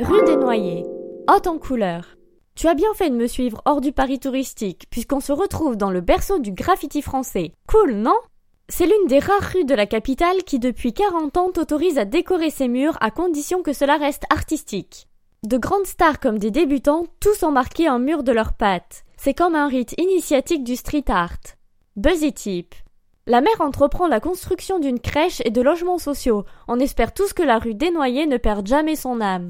Rue des Noyers. Haute en couleur. Tu as bien fait de me suivre hors du Paris touristique, puisqu'on se retrouve dans le berceau du graffiti français. Cool, non? C'est l'une des rares rues de la capitale qui depuis 40 ans t'autorise à décorer ses murs à condition que cela reste artistique. De grandes stars comme des débutants, tous ont marqué un mur de leurs pattes. C'est comme un rite initiatique du street art. Buzzy Tip. La mère entreprend la construction d'une crèche et de logements sociaux. On espère tous que la rue Desnoyers ne perde jamais son âme.